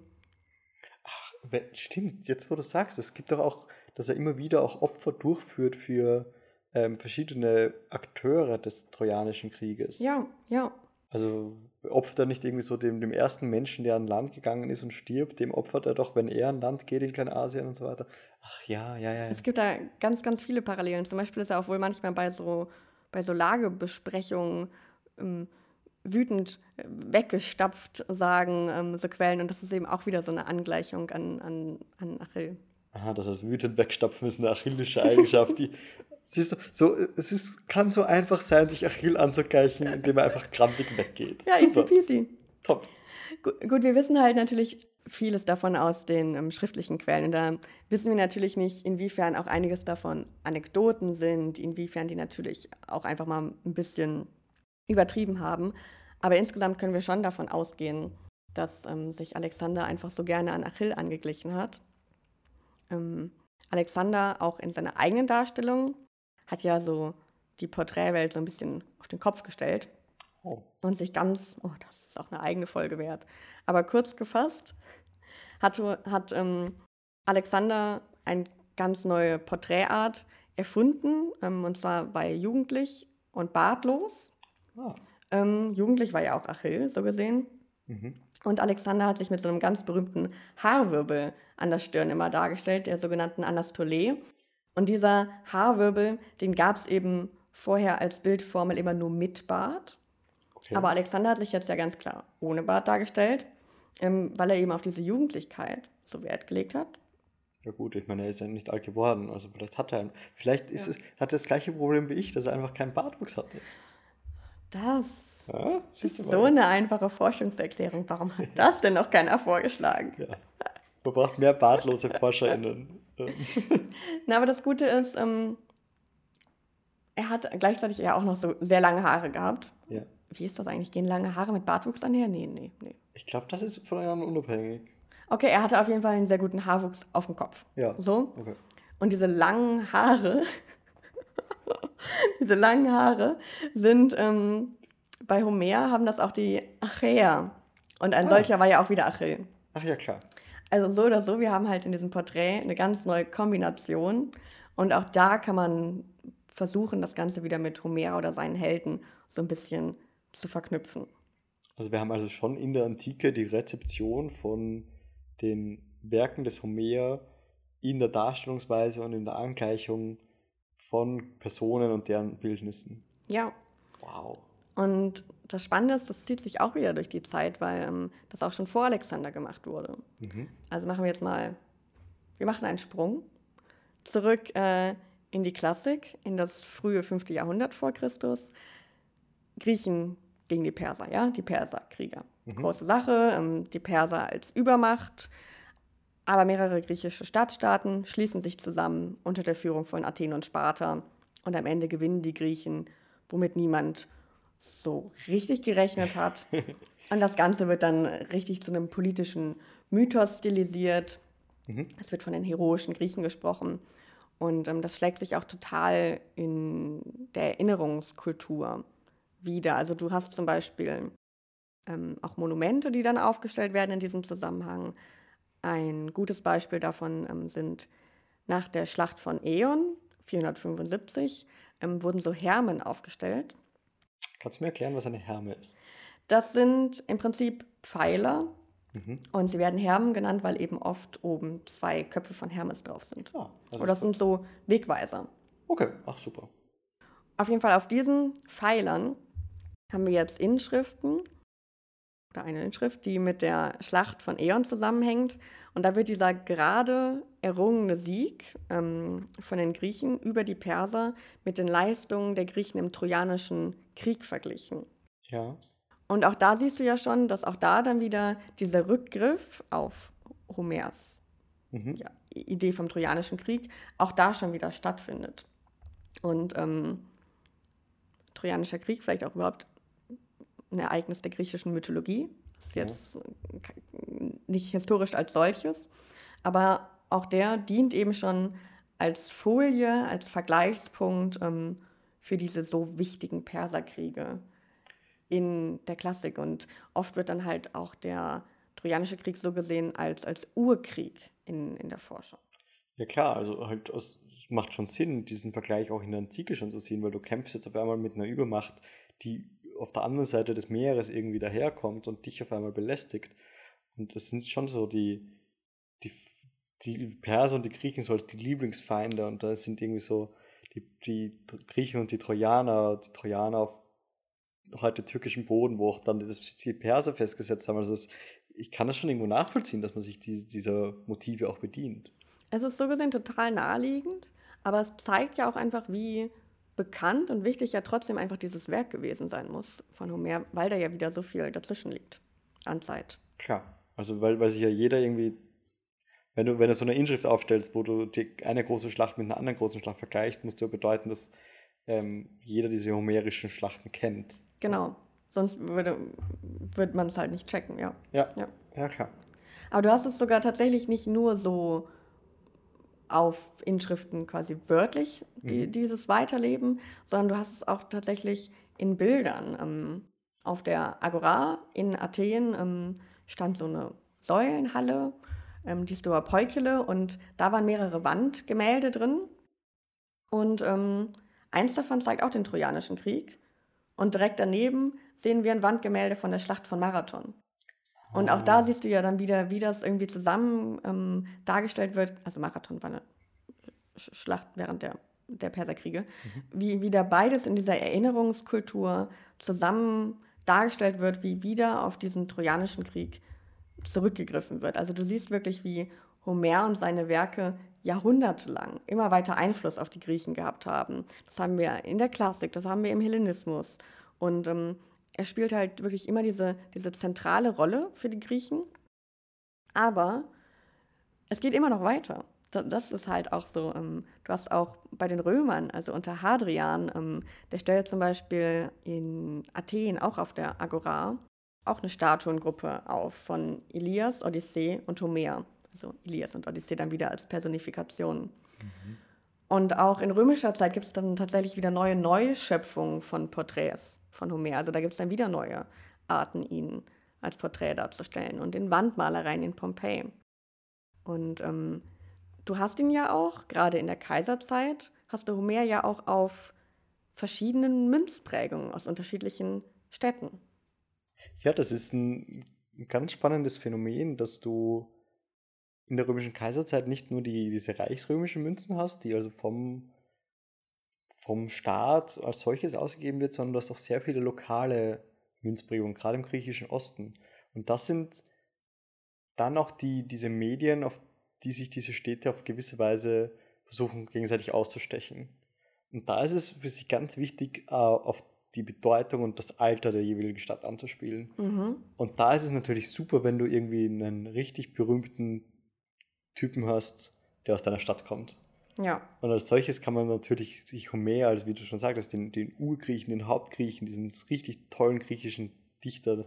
Ach, stimmt, jetzt wo du sagst, es gibt doch auch, dass er immer wieder auch Opfer durchführt für ähm, verschiedene Akteure des Trojanischen Krieges. ja, ja. Also opfert er nicht irgendwie so dem, dem ersten Menschen, der an Land gegangen ist und stirbt, dem opfert er doch, wenn er an Land geht in Kleinasien und so weiter. Ach ja, ja, ja. Es gibt da ganz, ganz viele Parallelen. Zum Beispiel ist er auch wohl manchmal bei so, bei so Lagebesprechungen ähm, wütend äh, weggestapft, sagen ähm, so Quellen. Und das ist eben auch wieder so eine Angleichung an, an, an Achill. Aha, dass das wütend wegstapfen ist eine achillische Eigenschaft, die. Siehst du, so, es ist, kann so einfach sein, sich Achill anzugleichen, indem er einfach grantig weggeht. Ja, easy Super, peasy. top. Gut, gut, wir wissen halt natürlich vieles davon aus den ähm, schriftlichen Quellen. Und da wissen wir natürlich nicht, inwiefern auch einiges davon Anekdoten sind, inwiefern die natürlich auch einfach mal ein bisschen übertrieben haben. Aber insgesamt können wir schon davon ausgehen, dass ähm, sich Alexander einfach so gerne an Achill angeglichen hat. Ähm, Alexander auch in seiner eigenen Darstellung hat ja so die Porträtwelt so ein bisschen auf den Kopf gestellt Oh. und sich ganz, oh, das ist auch eine eigene Folge wert. Aber kurz gefasst hat, hat ähm, Alexander eine ganz neue Porträtart erfunden, ähm, und zwar war er jugendlich und bartlos. Ah. Ähm, jugendlich war ja auch Achill, so gesehen. Mhm. Und Alexander hat sich mit so einem ganz berühmten Haarwirbel an der Stirn immer dargestellt, der sogenannten Anastole. Und dieser Haarwirbel, den gab es eben vorher als Bildformel immer nur mit Bart. Okay. Aber Alexander hat sich jetzt ja ganz klar ohne Bart dargestellt, ähm, weil er eben auf diese Jugendlichkeit so Wert gelegt hat. Ja gut, ich meine, er ist ja nicht alt geworden, also vielleicht hat er. Vielleicht ist Ja. es, hat er das gleiche Problem wie ich, dass er einfach keinen Bartwuchs hatte. Das Ja, ist so mal. eine einfache Forschungserklärung. Warum hat das denn noch keiner vorgeschlagen? Ja. Man braucht mehr bartlose ForscherInnen. Na, aber das Gute ist, ähm, er hat gleichzeitig ja auch noch so sehr lange Haare gehabt. ja. Wie ist das eigentlich? Gehen lange Haare mit Bartwuchs einher? Nee, nee, nee. Ich glaube, das ist voneinander unabhängig. Okay, er hatte auf jeden Fall einen sehr guten Haarwuchs auf dem Kopf. Ja. So. Okay. Und diese langen Haare, diese langen Haare sind ähm, bei Homer haben das auch die Achäer. Und ein Ah. solcher war ja auch wieder Achill. Ach ja, klar. Also so oder so, wir haben halt in diesem Porträt eine ganz neue Kombination. Und auch da kann man versuchen, das Ganze wieder mit Homer oder seinen Helden so ein bisschen zu verknüpfen. Also wir haben also schon in der Antike die Rezeption von den Werken des Homer in der Darstellungsweise und in der Angleichung von Personen und deren Bildnissen. Ja, Wow. und das Spannende ist, das zieht sich auch wieder durch die Zeit, weil ähm, das auch schon vor Alexander gemacht wurde. Mhm. Also machen wir jetzt mal, wir machen einen Sprung zurück äh, in die Klassik, in das frühe 5. Jahrhundert vor Christus. Griechen gegen die Perser, ja, die Perserkrieger. Mhm. Große Sache, ähm, die Perser als Übermacht, aber mehrere griechische Stadtstaaten schließen sich zusammen unter der Führung von Athen und Sparta und am Ende gewinnen die Griechen, womit niemand so richtig gerechnet hat. Und das Ganze wird dann richtig zu einem politischen Mythos stilisiert. Mhm. Es wird von den heroischen Griechen gesprochen. Und ähm, das schlägt sich auch total in der Erinnerungskultur wieder. Also du hast zum Beispiel ähm, auch Monumente, die dann aufgestellt werden in diesem Zusammenhang. Ein gutes Beispiel davon ähm, sind nach der Schlacht von Eon 475 ähm, wurden so Hermen aufgestellt. Kannst du mir erklären, was eine Herme ist? Das sind im Prinzip Pfeiler Mhm. und sie werden Hermen genannt, weil eben oft oben zwei Köpfe von Hermes drauf sind. Ah, also Oder das sind so Wegweiser. okay, ach super. Auf jeden Fall auf diesen Pfeilern haben wir jetzt Inschriften oder eine Inschrift, die mit der Schlacht von Eon zusammenhängt. Und da wird dieser gerade errungene Sieg ähm, von den Griechen über die Perser mit den Leistungen der Griechen im Trojanischen Krieg verglichen. Ja. Und auch da siehst du ja schon, dass auch da dann wieder dieser Rückgriff auf Homers Mhm. ja, Idee vom Trojanischen Krieg auch da schon wieder stattfindet. Und ähm, Trojanischer Krieg vielleicht auch überhaupt ein Ereignis der griechischen Mythologie. Das ist jetzt nicht historisch als solches, aber auch der dient eben schon als Folie, als Vergleichspunkt ähm, für diese so wichtigen Perserkriege in der Klassik. Und oft wird dann halt auch der Trojanische Krieg so gesehen als, als Urkrieg in, in der Forschung. Ja klar, also halt es macht schon Sinn, diesen Vergleich auch in der Antike schon zu sehen, weil du kämpfst jetzt auf einmal mit einer Übermacht, die auf der anderen Seite des Meeres irgendwie daherkommt und dich auf einmal belästigt. Und das sind schon so die, die, die Perser und die Griechen so als die Lieblingsfeinde und da sind irgendwie so die, die Griechen und die Trojaner, die Trojaner auf heute türkischen Boden, wo auch dann das, die Perser festgesetzt haben. Also das, ich kann das schon irgendwo nachvollziehen, dass man sich die, dieser Motive auch bedient. Es ist so gesehen total naheliegend, aber es zeigt ja auch einfach, wie bekannt und wichtig ja trotzdem einfach dieses Werk gewesen sein muss von Homer, weil da ja wieder so viel dazwischen liegt an Zeit. Klar, also weil, weil sich ja jeder irgendwie, wenn du, wenn du so eine Inschrift aufstellst, wo du die, eine große Schlacht mit einer anderen großen Schlacht vergleichst, musst du ja bedeuten, dass ähm, jeder diese homerischen Schlachten kennt. Genau, sonst würde, würde man es halt nicht checken, ja. Ja, ja. ja klar. Aber du hast es sogar tatsächlich nicht nur so auf Inschriften quasi wörtlich, die, mhm. dieses Weiterleben, sondern du hast es auch tatsächlich in Bildern. Ähm, auf der Agora in Athen ähm, stand so eine Säulenhalle, ähm, die Stoa Peukele, und da waren mehrere Wandgemälde drin. Und ähm, eins davon zeigt auch den Trojanischen Krieg. Und direkt daneben sehen wir ein Wandgemälde von der Schlacht von Marathon. Und auch da ah. siehst du ja dann wieder, wie das irgendwie zusammen ähm, dargestellt wird. Also Marathon war eine Schlacht während der, der Perserkriege. Mhm. Wie wieder beides in dieser Erinnerungskultur zusammen dargestellt wird, wie wieder auf diesen Trojanischen Krieg zurückgegriffen wird. Also du siehst wirklich, wie Homer und seine Werke jahrhundertelang immer weiter Einfluss auf die Griechen gehabt haben. Das haben wir in der Klassik, das haben wir im Hellenismus. Und ähm, er spielt halt wirklich immer diese, diese zentrale Rolle für die Griechen. Aber es geht immer noch weiter. Das ist halt auch so. Ähm, du hast auch bei den Römern, also unter Hadrian, ähm, der stellt zum Beispiel in Athen, auch auf der Agora, auch eine Statuengruppe auf von Elias, Odyssee und Homer. Also Elias und Odyssee dann wieder als Personifikation. Mhm. Und auch in römischer Zeit gibt es dann tatsächlich wieder neue Neuschöpfungen von Porträts von Homer. Also da gibt es dann wieder neue Arten, ihn als Porträt darzustellen und in Wandmalereien in Pompeji. Und ähm, du hast ihn ja auch, gerade in der Kaiserzeit, hast du Homer ja auch auf verschiedenen Münzprägungen aus unterschiedlichen Städten. Ja, das ist ein ganz spannendes Phänomen, dass du in der römischen Kaiserzeit nicht nur die, diese reichsrömischen Münzen hast, die also vom vom Staat als solches ausgegeben wird, sondern du hast auch sehr viele lokale Münzprägungen, gerade im griechischen Osten. Und das sind dann auch die, diese Medien, auf die sich diese Städte auf gewisse Weise versuchen gegenseitig auszustechen. Und da ist es für sie ganz wichtig, äh, auf die Bedeutung und das Alter der jeweiligen Stadt anzuspielen. Mhm. Und da ist es natürlich super, wenn du irgendwie einen richtig berühmten Typen hast, der aus deiner Stadt kommt. Ja. Und als solches kann man natürlich sich Homer, als wie du schon sagtest, den, den Urgriechen, den Hauptgriechen, diesen richtig tollen griechischen Dichter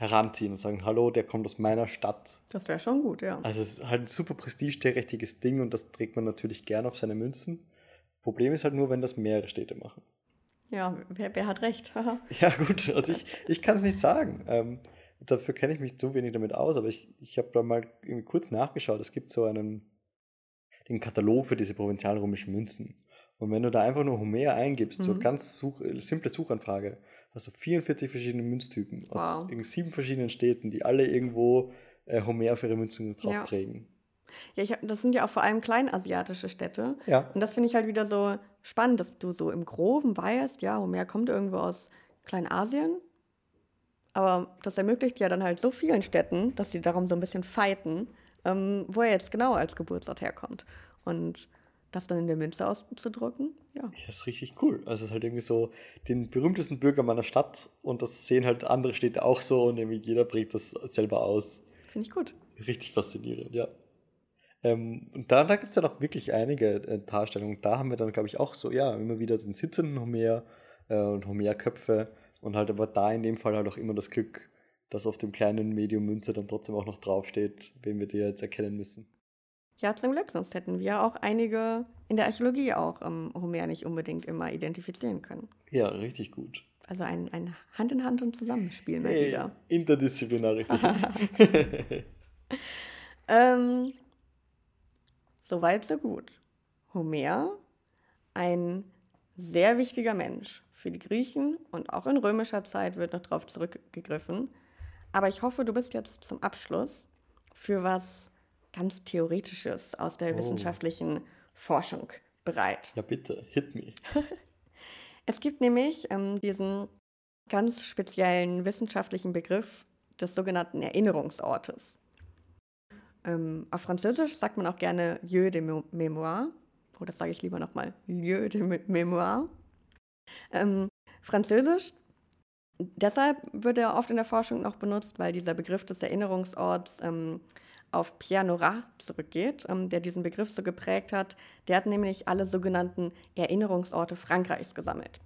heranziehen und sagen, hallo, der kommt aus meiner Stadt. Das wäre schon gut, ja. Also es ist halt ein super prestigeträchtiges Ding und das trägt man natürlich gern auf seine Münzen. Problem ist halt nur, wenn das mehrere Städte machen. Ja, wer, wer hat recht? ja gut, also ich, ich kann es nicht sagen. Ähm, dafür kenne ich mich zu wenig damit aus, aber ich, ich habe da mal kurz nachgeschaut. Es gibt so einen den Katalog für diese provinzialrömischen Münzen. Und wenn du da einfach nur Homer eingibst, mhm. so ganz such, simple Suchanfrage, hast du 44 verschiedene Münztypen wow. aus sieben verschiedenen Städten, die alle irgendwo äh, Homer für ihre Münzen drauf ja. prägen. Ja, ich, das sind ja auch vor allem kleinasiatische Städte. Ja. Und das finde ich halt wieder so spannend, dass du so im Groben weißt, ja, Homer kommt irgendwo aus Kleinasien. Aber das ermöglicht ja dann halt so vielen Städten, dass sie darum so ein bisschen fighten, ähm, wo er jetzt genau als Geburtsort herkommt. Und das dann in der Münze auszudrücken, ja. Ja, ist richtig cool. Also es ist halt irgendwie so den berühmtesten Bürger meiner Stadt und das sehen halt andere Städte auch so und irgendwie jeder bringt das selber aus. Finde ich gut. Richtig faszinierend, ja. Ähm, und da, da gibt es dann auch wirklich einige äh, Darstellungen. Da haben wir dann, glaube ich, auch so, ja, immer wieder den sitzenden Homer äh, und Homerköpfe und halt aber da in dem Fall halt auch immer das Glück, dass auf dem kleinen Medium Münze dann trotzdem auch noch draufsteht, wen wir dir jetzt erkennen müssen. Ja, zum Glück, sonst hätten wir auch einige in der Archäologie auch ähm, Homer nicht unbedingt immer identifizieren können. Ja, richtig gut. Also ein, ein Hand in Hand und Zusammenspiel mal Hey, wieder. Teams. Ähm, Soweit, so gut. Homer, ein sehr wichtiger Mensch für die Griechen und auch in römischer Zeit wird noch darauf zurückgegriffen. Aber ich hoffe, du bist jetzt zum Abschluss für was ganz Theoretisches aus der Oh. wissenschaftlichen Forschung bereit. ja, bitte, hit me. Es gibt nämlich ähm, diesen ganz speziellen wissenschaftlichen Begriff des sogenannten Erinnerungsortes. Ähm, auf Französisch sagt man auch gerne lieu de Mé- mémoire. Oh, das sage ich lieber nochmal. Lieu de Mé- mémoire. Ähm, Französisch, deshalb wird er oft in der Forschung noch benutzt, weil dieser Begriff des Erinnerungsorts ähm, auf Pierre Nora zurückgeht, ähm, der diesen Begriff so geprägt hat. Der hat nämlich alle sogenannten Erinnerungsorte Frankreichs gesammelt.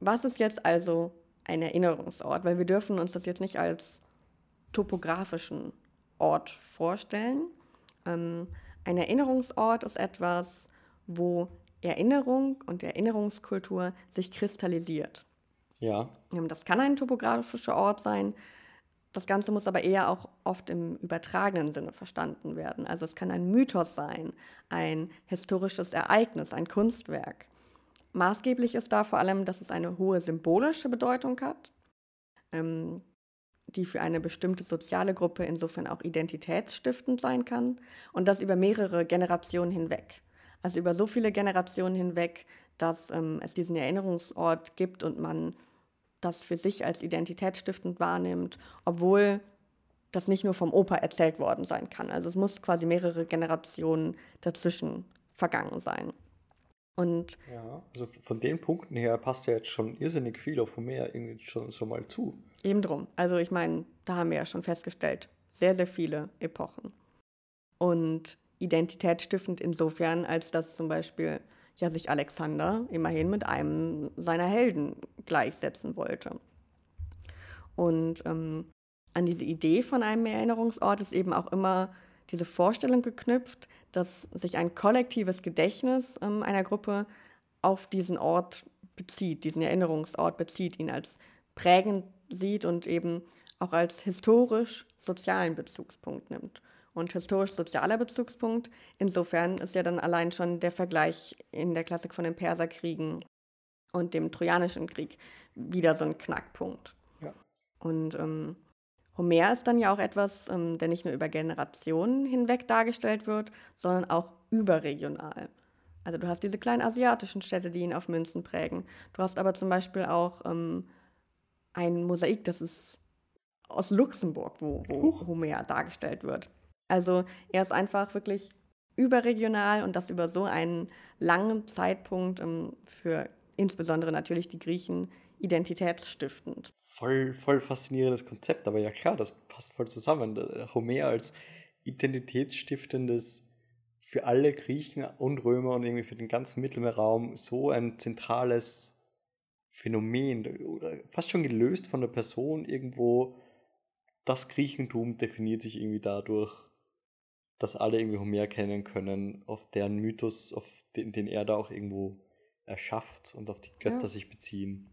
Was ist jetzt also ein Erinnerungsort? Weil wir dürfen uns das jetzt nicht als topografischen Ort vorstellen. Ähm, ein Erinnerungsort ist etwas, wo Erinnerung und Erinnerungskultur sich kristallisiert. Ja, Ähm, Das kann ein topografischer Ort sein. Das Ganze muss aber eher auch oft im übertragenen Sinne verstanden werden. Also es kann ein Mythos sein, ein historisches Ereignis, ein Kunstwerk. Maßgeblich ist da vor allem, dass es eine hohe symbolische Bedeutung hat, ähm, die für eine bestimmte soziale Gruppe insofern auch identitätsstiftend sein kann und das über mehrere Generationen hinweg. Also über so viele Generationen hinweg, dass ähm, es diesen Erinnerungsort gibt und man das für sich als identitätsstiftend wahrnimmt, obwohl das nicht nur vom Opa erzählt worden sein kann. Also es muss quasi mehrere Generationen dazwischen vergangen sein. Und ja. Also von den Punkten her passt ja jetzt schon irrsinnig viel auf Homer irgendwie schon so mal zu. Eben drum. Also ich meine, da haben wir ja schon festgestellt, sehr, sehr viele Epochen. Und identitätsstiftend insofern, als dass zum Beispiel ja sich Alexander immerhin mit einem seiner Helden gleichsetzen wollte. Und ähm, an diese Idee von einem Erinnerungsort ist eben auch immer diese Vorstellung geknüpft, dass sich ein kollektives Gedächtnis ähm, einer Gruppe auf diesen Ort bezieht, diesen Erinnerungsort bezieht, ihn als prägend sieht und eben auch als historisch-sozialen Bezugspunkt nimmt. Und historisch-sozialer Bezugspunkt, insofern ist ja dann allein schon der Vergleich in der Klassik von den Perserkriegen und dem Trojanischen Krieg wieder so ein Knackpunkt. Ja. Und ähm, Homer ist dann ja auch etwas, ähm, der nicht nur über Generationen hinweg dargestellt wird, sondern auch überregional. Also du hast diese kleinen asiatischen Städte, die ihn auf Münzen prägen. Du hast aber zum Beispiel auch ähm, ein Mosaik, das ist aus Luxemburg, wo, wo. Homer dargestellt wird. Also er ist einfach wirklich überregional und das über so einen langen Zeitpunkt ähm, für insbesondere natürlich die Griechen identitätsstiftend. Voll, voll faszinierendes Konzept, aber ja klar, das passt voll zusammen. Homer als identitätsstiftendes für alle Griechen und Römer und irgendwie für den ganzen Mittelmeerraum so ein zentrales Phänomen fast schon gelöst von der Person irgendwo. Das Griechentum definiert sich irgendwie dadurch, dass alle irgendwie Homer kennen können, auf deren Mythos, auf den, den er da auch irgendwo erschafft und auf die Götter Ja. sich beziehen.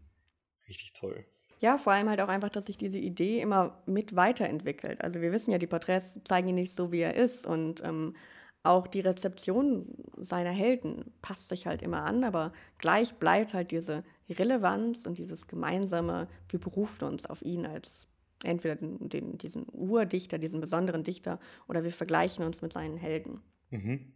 Richtig toll. Ja, vor allem halt auch einfach, dass sich diese Idee immer mit weiterentwickelt. Also wir wissen ja, die Porträts zeigen ihn nicht so, wie er ist und ähm, auch die Rezeption seiner Helden passt sich halt immer an, aber gleich bleibt halt diese Relevanz und dieses gemeinsame, wir berufen uns auf ihn als entweder den, den, diesen Urdichter, diesen besonderen Dichter oder wir vergleichen uns mit seinen Helden. Mhm.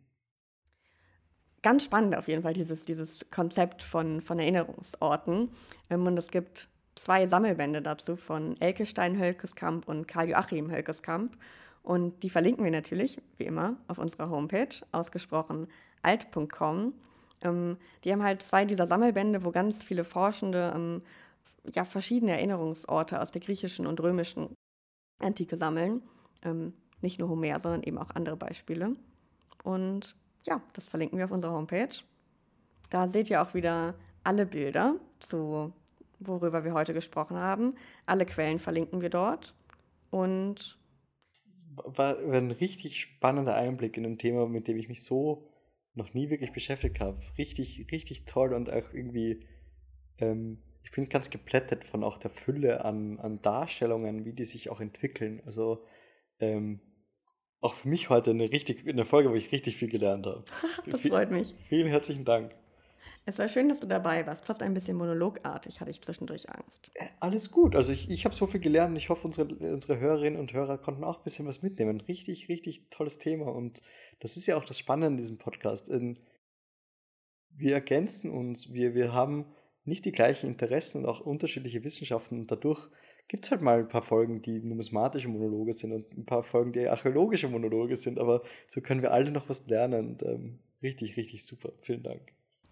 Ganz spannend auf jeden Fall, dieses, dieses Konzept von, von Erinnerungsorten. Ähm, und es gibt zwei Sammelbände dazu von Elke Stein-Hölkeskamp und Karl-Joachim Hölkeskamp. Und die verlinken wir natürlich, wie immer, auf unserer Homepage, ausgesprochen alt.com. Ähm, die haben halt zwei dieser Sammelbände, wo ganz viele Forschende ähm, ja, verschiedene Erinnerungsorte aus der griechischen und römischen Antike sammeln. Ähm, nicht nur Homer, sondern eben auch andere Beispiele. Und ja, das verlinken wir auf unserer Homepage. Da seht ihr auch wieder alle Bilder zu worüber wir heute gesprochen haben. Alle Quellen verlinken wir dort. Und war ein richtig spannender Einblick in ein Thema, mit dem ich mich so noch nie wirklich beschäftigt habe. Richtig, richtig toll und auch irgendwie, ähm, ich bin ganz geplättet von auch der Fülle an, an Darstellungen, wie die sich auch entwickeln. Also ähm, auch für mich heute eine richtig eine Folge, wo ich richtig viel gelernt habe. das freut mich. Vielen herzlichen Dank. Es war schön, dass du dabei warst. Fast ein bisschen monologartig hatte ich zwischendurch Angst. Äh, alles gut. Also ich, ich habe so viel gelernt und ich hoffe, unsere, unsere Hörerinnen und Hörer konnten auch ein bisschen was mitnehmen. Richtig, richtig tolles Thema. Und das ist ja auch das Spannende in diesem Podcast. Ähm, wir ergänzen uns, wir, wir haben nicht die gleichen Interessen und auch unterschiedliche Wissenschaften und dadurch gibt es halt mal ein paar Folgen, die numismatische Monologe sind und ein paar Folgen, die archäologische Monologe sind, aber so können wir alle noch was lernen und ähm, richtig, richtig super. Vielen Dank.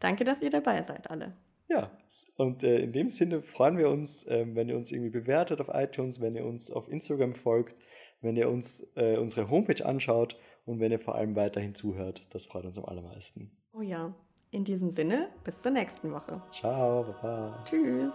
Danke, dass ihr dabei seid, alle. Ja, und äh, in dem Sinne freuen wir uns, äh, wenn ihr uns irgendwie bewertet auf iTunes, wenn ihr uns auf Instagram folgt, wenn ihr uns äh, unsere Homepage anschaut und wenn ihr vor allem weiterhin zuhört. Das freut uns am allermeisten. Oh ja. In diesem Sinne, bis zur nächsten Woche. Ciao, baba. Tschüss.